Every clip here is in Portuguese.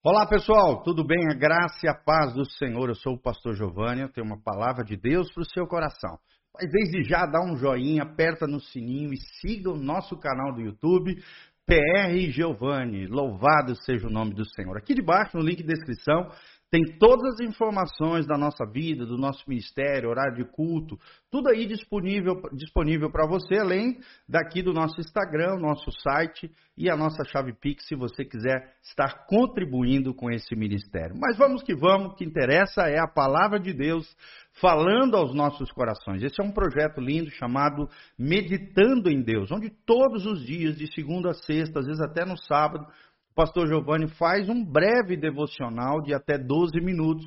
Olá pessoal, tudo bem? A graça e a paz do Senhor. Eu sou o pastor Giovanni, eu tenho uma palavra de Deus para o seu coração. Mas desde já dá um joinha, aperta no sininho e siga o nosso canal do YouTube, PR Giovanni. Louvado seja o nome do Senhor. Aqui debaixo, no link de descrição, tem todas as informações da nossa vida, do nosso ministério, horário de culto, tudo aí disponível, disponível para você, além daqui do nosso Instagram, nosso site e a nossa chave Pix, se você quiser estar contribuindo com esse ministério. Mas vamos que vamos, o que interessa é a palavra de Deus falando aos nossos corações. Esse é um projeto lindo chamado Meditando em Deus, onde todos os dias, de segunda a sexta, às vezes até no sábado, pastor Giovanni faz um breve devocional de até 12 minutos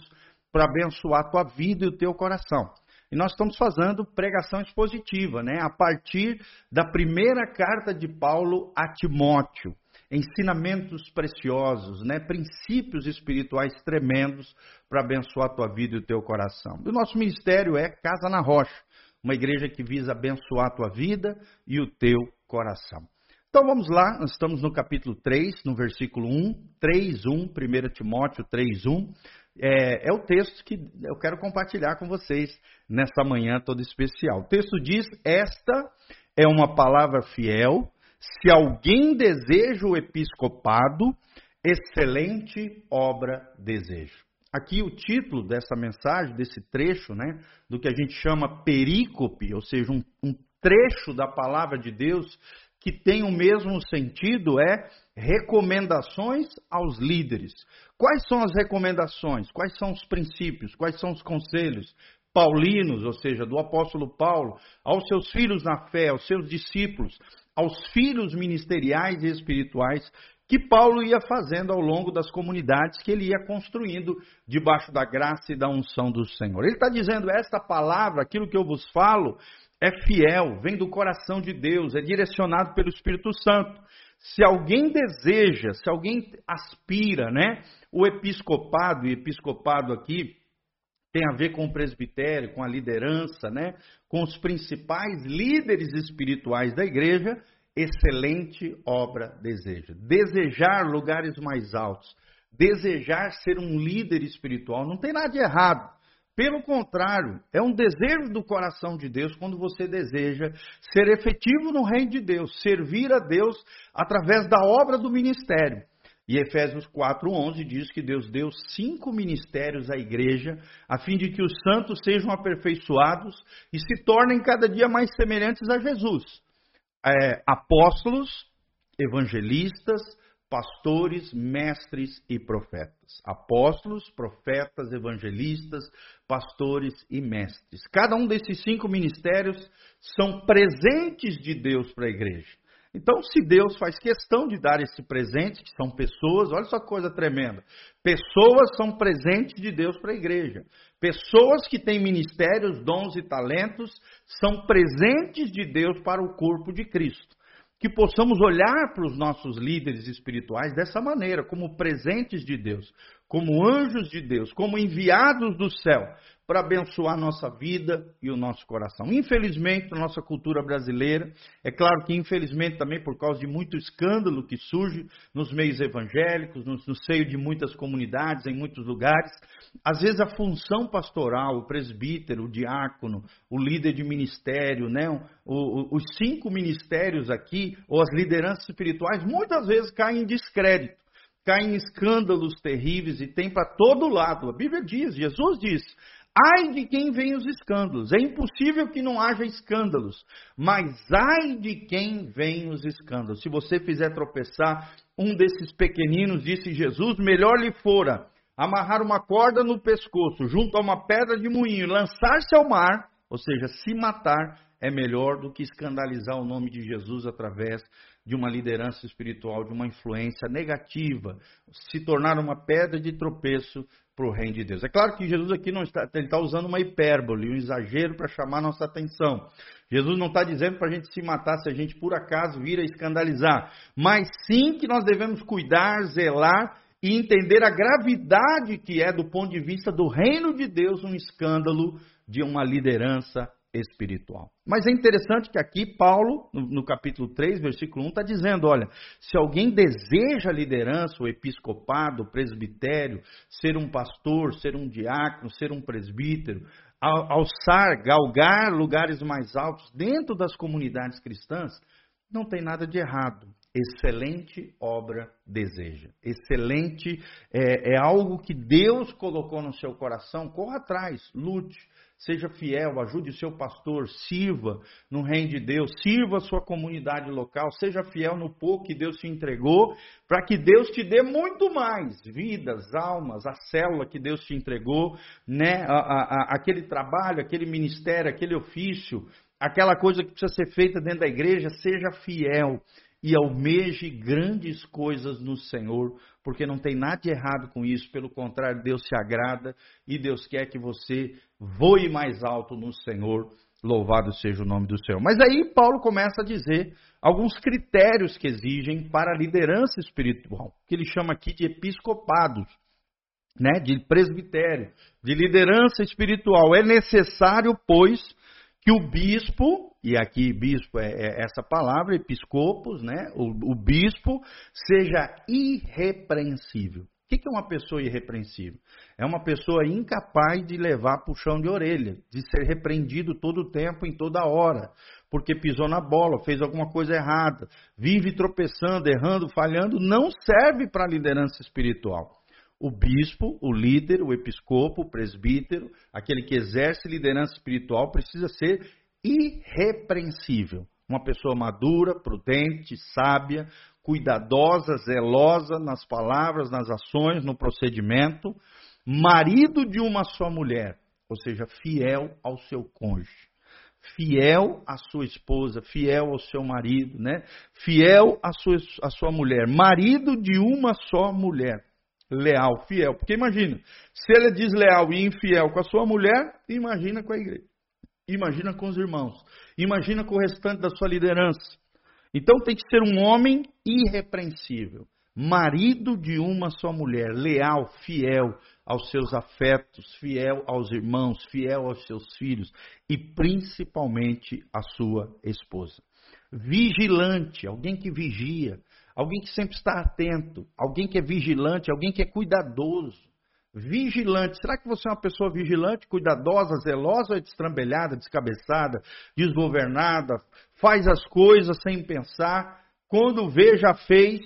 para abençoar a tua vida e o teu coração. E nós estamos fazendo pregação expositiva, né? A partir da primeira carta de Paulo a Timóteo. Ensinamentos preciosos, né? Princípios espirituais tremendos para abençoar a tua vida e o teu coração. O nosso ministério é Casa na Rocha, uma igreja que visa abençoar a tua vida e o teu coração. Então vamos lá, nós estamos no capítulo 3, no versículo 1, 3, 1, 1 Timóteo 3, 1. É, é o texto que eu quero compartilhar com vocês nessa manhã toda especial. O texto diz: Esta é uma palavra fiel, se alguém deseja o episcopado, excelente obra desejo. Aqui o título dessa mensagem, desse trecho, né, do que a gente chama perícope, ou seja, um, um trecho da palavra de Deus que tem o mesmo sentido é recomendações aos líderes. Quais são as recomendações? Quais são os princípios? Quais são os conselhos paulinos, ou seja, do apóstolo Paulo, aos seus filhos na fé, aos seus discípulos, aos filhos ministeriais e espirituais que Paulo ia fazendo ao longo das comunidades que ele ia construindo debaixo da graça e da unção do Senhor. Ele está dizendo: esta palavra, aquilo que eu vos falo, é fiel, vem do coração de Deus, é direcionado pelo Espírito Santo. Se alguém deseja, se alguém aspira, né, o episcopado, e episcopado aqui tem a ver com o presbitério, com a liderança, né, com os principais líderes espirituais da igreja, excelente obra deseja. Desejar lugares mais altos, desejar ser um líder espiritual, não tem nada de errado. Pelo contrário, é um desejo do coração de Deus quando você deseja ser efetivo no reino de Deus, servir a Deus através da obra do ministério. E Efésios 4:11 diz que Deus deu cinco ministérios à igreja, a fim de que os santos sejam aperfeiçoados e se tornem cada dia mais semelhantes a Jesus. É, apóstolos, evangelistas, pastores, mestres e profetas. Apóstolos, profetas, evangelistas, pastores e mestres. Cada um desses cinco ministérios são presentes de Deus para a igreja. Então, se Deus faz questão de dar esse presente, que são pessoas, olha só que coisa tremenda. Pessoas são presentes de Deus para a igreja. Pessoas que têm ministérios, dons e talentos são presentes de Deus para o corpo de Cristo que possamos olhar para os nossos líderes espirituais dessa maneira, como presentes de Deus, como anjos de Deus, como enviados do céu, para abençoar nossa vida e o nosso coração. Infelizmente, na nossa cultura brasileira, é claro que infelizmente também por causa de muito escândalo que surge nos meios evangélicos, no, no seio de muitas comunidades, em muitos lugares, às vezes a função pastoral, o presbítero, o diácono, o líder de ministério, né, o, o, os cinco ministérios aqui, ou as lideranças espirituais, muitas vezes caem em descrédito caem em escândalos terríveis e tem para todo lado. A Bíblia diz, Jesus diz: Ai de quem vem os escândalos. É impossível que não haja escândalos, mas ai de quem vem os escândalos. Se você fizer tropeçar um desses pequeninos, disse Jesus, melhor lhe fora amarrar uma corda no pescoço, junto a uma pedra de moinho, lançar-se ao mar, ou seja, se matar, é melhor do que escandalizar o nome de Jesus através de uma liderança espiritual, de uma influência negativa, se tornar uma pedra de tropeço para o reino de Deus. É claro que Jesus aqui não está, ele está usando uma hipérbole, um exagero para chamar nossa atenção. Jesus não está dizendo para a gente se matar se a gente por acaso vir a escandalizar, mas sim que nós devemos cuidar, zelar e entender a gravidade que é do ponto de vista do reino de Deus um escândalo de uma liderança espiritual. Mas é interessante que aqui Paulo, no, capítulo 3, versículo 1, está dizendo: olha, se alguém deseja liderança, o episcopado, o presbitério, ser um pastor, ser um diácono, ser um presbítero, alçar, galgar lugares mais altos dentro das comunidades cristãs, não tem nada de errado. Excelente obra deseja. Excelente é, é algo que Deus colocou no seu coração. Corra atrás, lute, seja fiel, ajude o seu pastor, sirva no reino de Deus, sirva a sua comunidade local, seja fiel no pouco que Deus te entregou, para que Deus te dê muito mais vidas, almas, a célula que Deus te entregou, né? A, a, a, aquele trabalho, aquele ministério, aquele ofício, aquela coisa que precisa ser feita dentro da igreja, seja fiel e almeje grandes coisas no Senhor, porque não tem nada de errado com isso, pelo contrário, Deus se agrada e Deus quer que você voe mais alto no Senhor. Louvado seja o nome do Senhor. Mas aí Paulo começa a dizer alguns critérios que exigem para a liderança espiritual, que ele chama aqui de episcopados, né, de presbitério, de liderança espiritual. É necessário, pois, que o bispo, e aqui bispo é, é essa palavra, episcopos, né? O, o, bispo seja irrepreensível. O que é uma pessoa irrepreensível? É uma pessoa incapaz de levar puxão de orelha, de ser repreendido todo o tempo, em toda hora, porque pisou na bola, fez alguma coisa errada, vive tropeçando, errando, falhando, não serve para a liderança espiritual o bispo, o líder, o episcopo, o presbítero, aquele que exerce liderança espiritual, precisa ser irrepreensível. Uma pessoa madura, prudente, sábia, cuidadosa, zelosa nas palavras, nas ações, no procedimento, marido de uma só mulher, ou seja, fiel ao seu cônjuge fiel à sua esposa, fiel ao seu marido, né? Fiel à sua, à sua mulher, marido de uma só mulher leal, fiel. Porque imagina, se ele é desleal e infiel com a sua mulher, imagina com a igreja. Imagina com os irmãos. Imagina com o restante da sua liderança. Então tem que ser um homem irrepreensível, marido de uma só mulher, leal, fiel aos seus afetos, fiel aos irmãos, fiel aos seus filhos e principalmente à sua esposa. Vigilante, alguém que vigia, alguém que sempre está atento, alguém que é vigilante, alguém que é cuidadoso. Vigilante. Será que você é uma pessoa vigilante, cuidadosa, zelosa ou é destrambelhada, descabeçada, desgovernada, faz as coisas sem pensar, quando vê já fez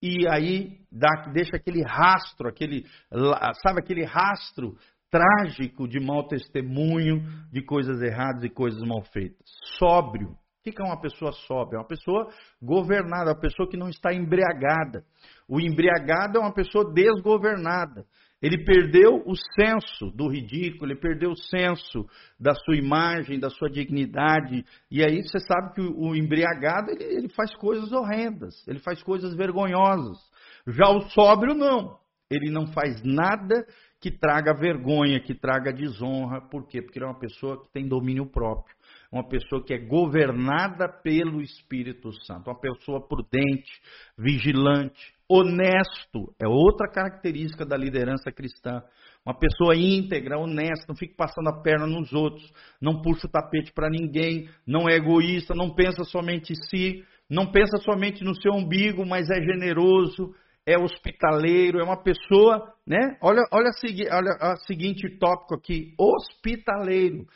e aí dá, deixa aquele rastro, aquele, sabe aquele rastro trágico de mau testemunho, de coisas erradas e coisas mal feitas. Sóbrio, o que é uma pessoa sóbria? É uma pessoa governada, uma pessoa que não está embriagada. O embriagado é uma pessoa desgovernada. Ele perdeu o senso do ridículo, ele perdeu o senso da sua imagem, da sua dignidade. E aí você sabe que o embriagado ele, ele faz coisas horrendas, ele faz coisas vergonhosas. Já o sóbrio não. Ele não faz nada que traga vergonha, que traga desonra. Por quê? Porque ele é uma pessoa que tem domínio próprio uma pessoa que é governada pelo Espírito Santo, uma pessoa prudente, vigilante, honesto, é outra característica da liderança cristã. Uma pessoa íntegra, honesta, não fica passando a perna nos outros, não puxa o tapete para ninguém, não é egoísta, não pensa somente em si, não pensa somente no seu umbigo, mas é generoso, é hospitaleiro, é uma pessoa, né? Olha, olha, a, olha a seguinte tópico aqui: hospitaleiro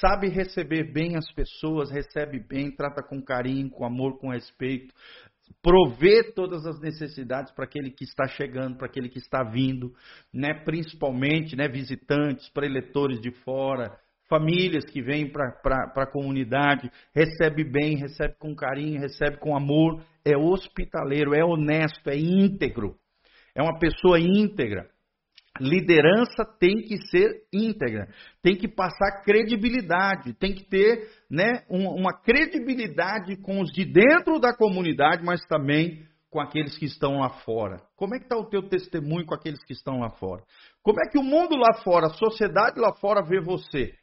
sabe receber bem as pessoas, recebe bem, trata com carinho, com amor, com respeito, provê todas as necessidades para aquele que está chegando, para aquele que está vindo, né? principalmente né, visitantes, preletores de fora, famílias que vêm para a comunidade, recebe bem, recebe com carinho, recebe com amor, é hospitaleiro, é honesto, é íntegro, é uma pessoa íntegra. Liderança tem que ser íntegra, tem que passar credibilidade, tem que ter né, uma credibilidade com os de dentro da comunidade, mas também com aqueles que estão lá fora. Como é que está o teu testemunho com aqueles que estão lá fora? Como é que o mundo lá fora, a sociedade lá fora vê você?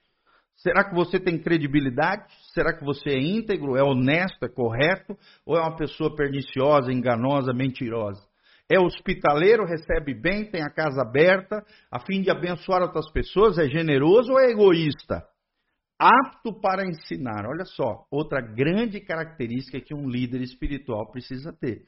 Será que você tem credibilidade? Será que você é íntegro, é honesto, é correto? Ou é uma pessoa perniciosa, enganosa, mentirosa? É hospitaleiro, recebe bem, tem a casa aberta, a fim de abençoar outras pessoas, é generoso ou é egoísta? apto para ensinar. Olha só, outra grande característica que um líder espiritual precisa ter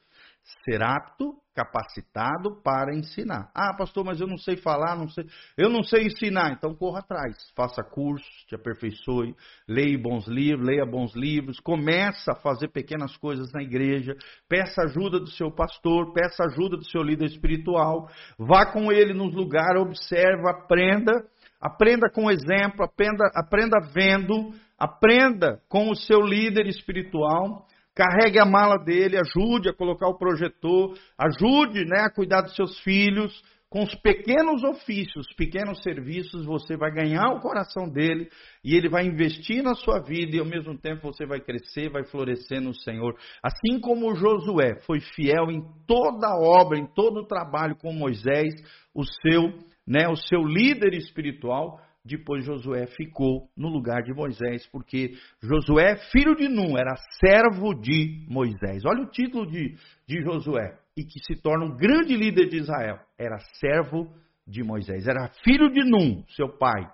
ser apto, capacitado para ensinar. Ah, pastor, mas eu não sei falar, não sei, eu não sei ensinar. Então corra atrás, faça cursos, te aperfeiçoe, leia bons livros, leia bons livros, começa a fazer pequenas coisas na igreja, peça ajuda do seu pastor, peça ajuda do seu líder espiritual, vá com ele nos lugares, observa, aprenda, aprenda com exemplo, aprenda, aprenda vendo, aprenda com o seu líder espiritual carregue a mala dele, ajude a colocar o projetor, ajude né, a cuidar dos seus filhos. Com os pequenos ofícios, pequenos serviços, você vai ganhar o coração dele e ele vai investir na sua vida e ao mesmo tempo você vai crescer, vai florescer no Senhor. Assim como Josué foi fiel em toda a obra, em todo o trabalho com Moisés, o seu, né, o seu líder espiritual, depois Josué ficou no lugar de Moisés, porque Josué, filho de Num, era servo de Moisés. Olha o título de, de Josué, e que se torna um grande líder de Israel. Era servo de Moisés, era filho de Num, seu pai,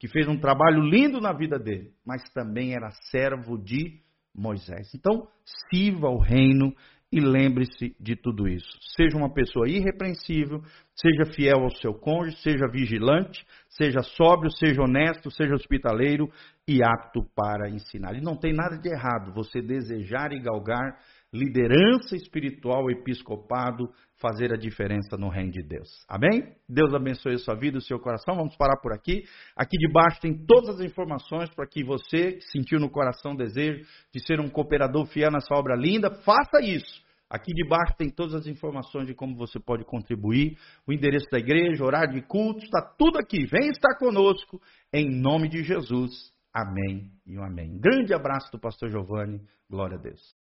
que fez um trabalho lindo na vida dele, mas também era servo de Moisés. Então, sirva o reino e lembre-se de tudo isso. Seja uma pessoa irrepreensível, seja fiel ao seu cônjuge, seja vigilante, seja sóbrio, seja honesto, seja hospitaleiro e apto para ensinar. E não tem nada de errado você desejar e galgar liderança espiritual, episcopado, fazer a diferença no reino de Deus. Amém? Deus abençoe a sua vida, o seu coração. Vamos parar por aqui. Aqui debaixo tem todas as informações para que você sentiu no coração o desejo de ser um cooperador fiel nessa obra linda, faça isso. Aqui debaixo tem todas as informações de como você pode contribuir, o endereço da igreja, horário de culto, está tudo aqui. Vem estar conosco em nome de Jesus. Amém e um amém. Grande abraço do pastor Giovanni. Glória a Deus.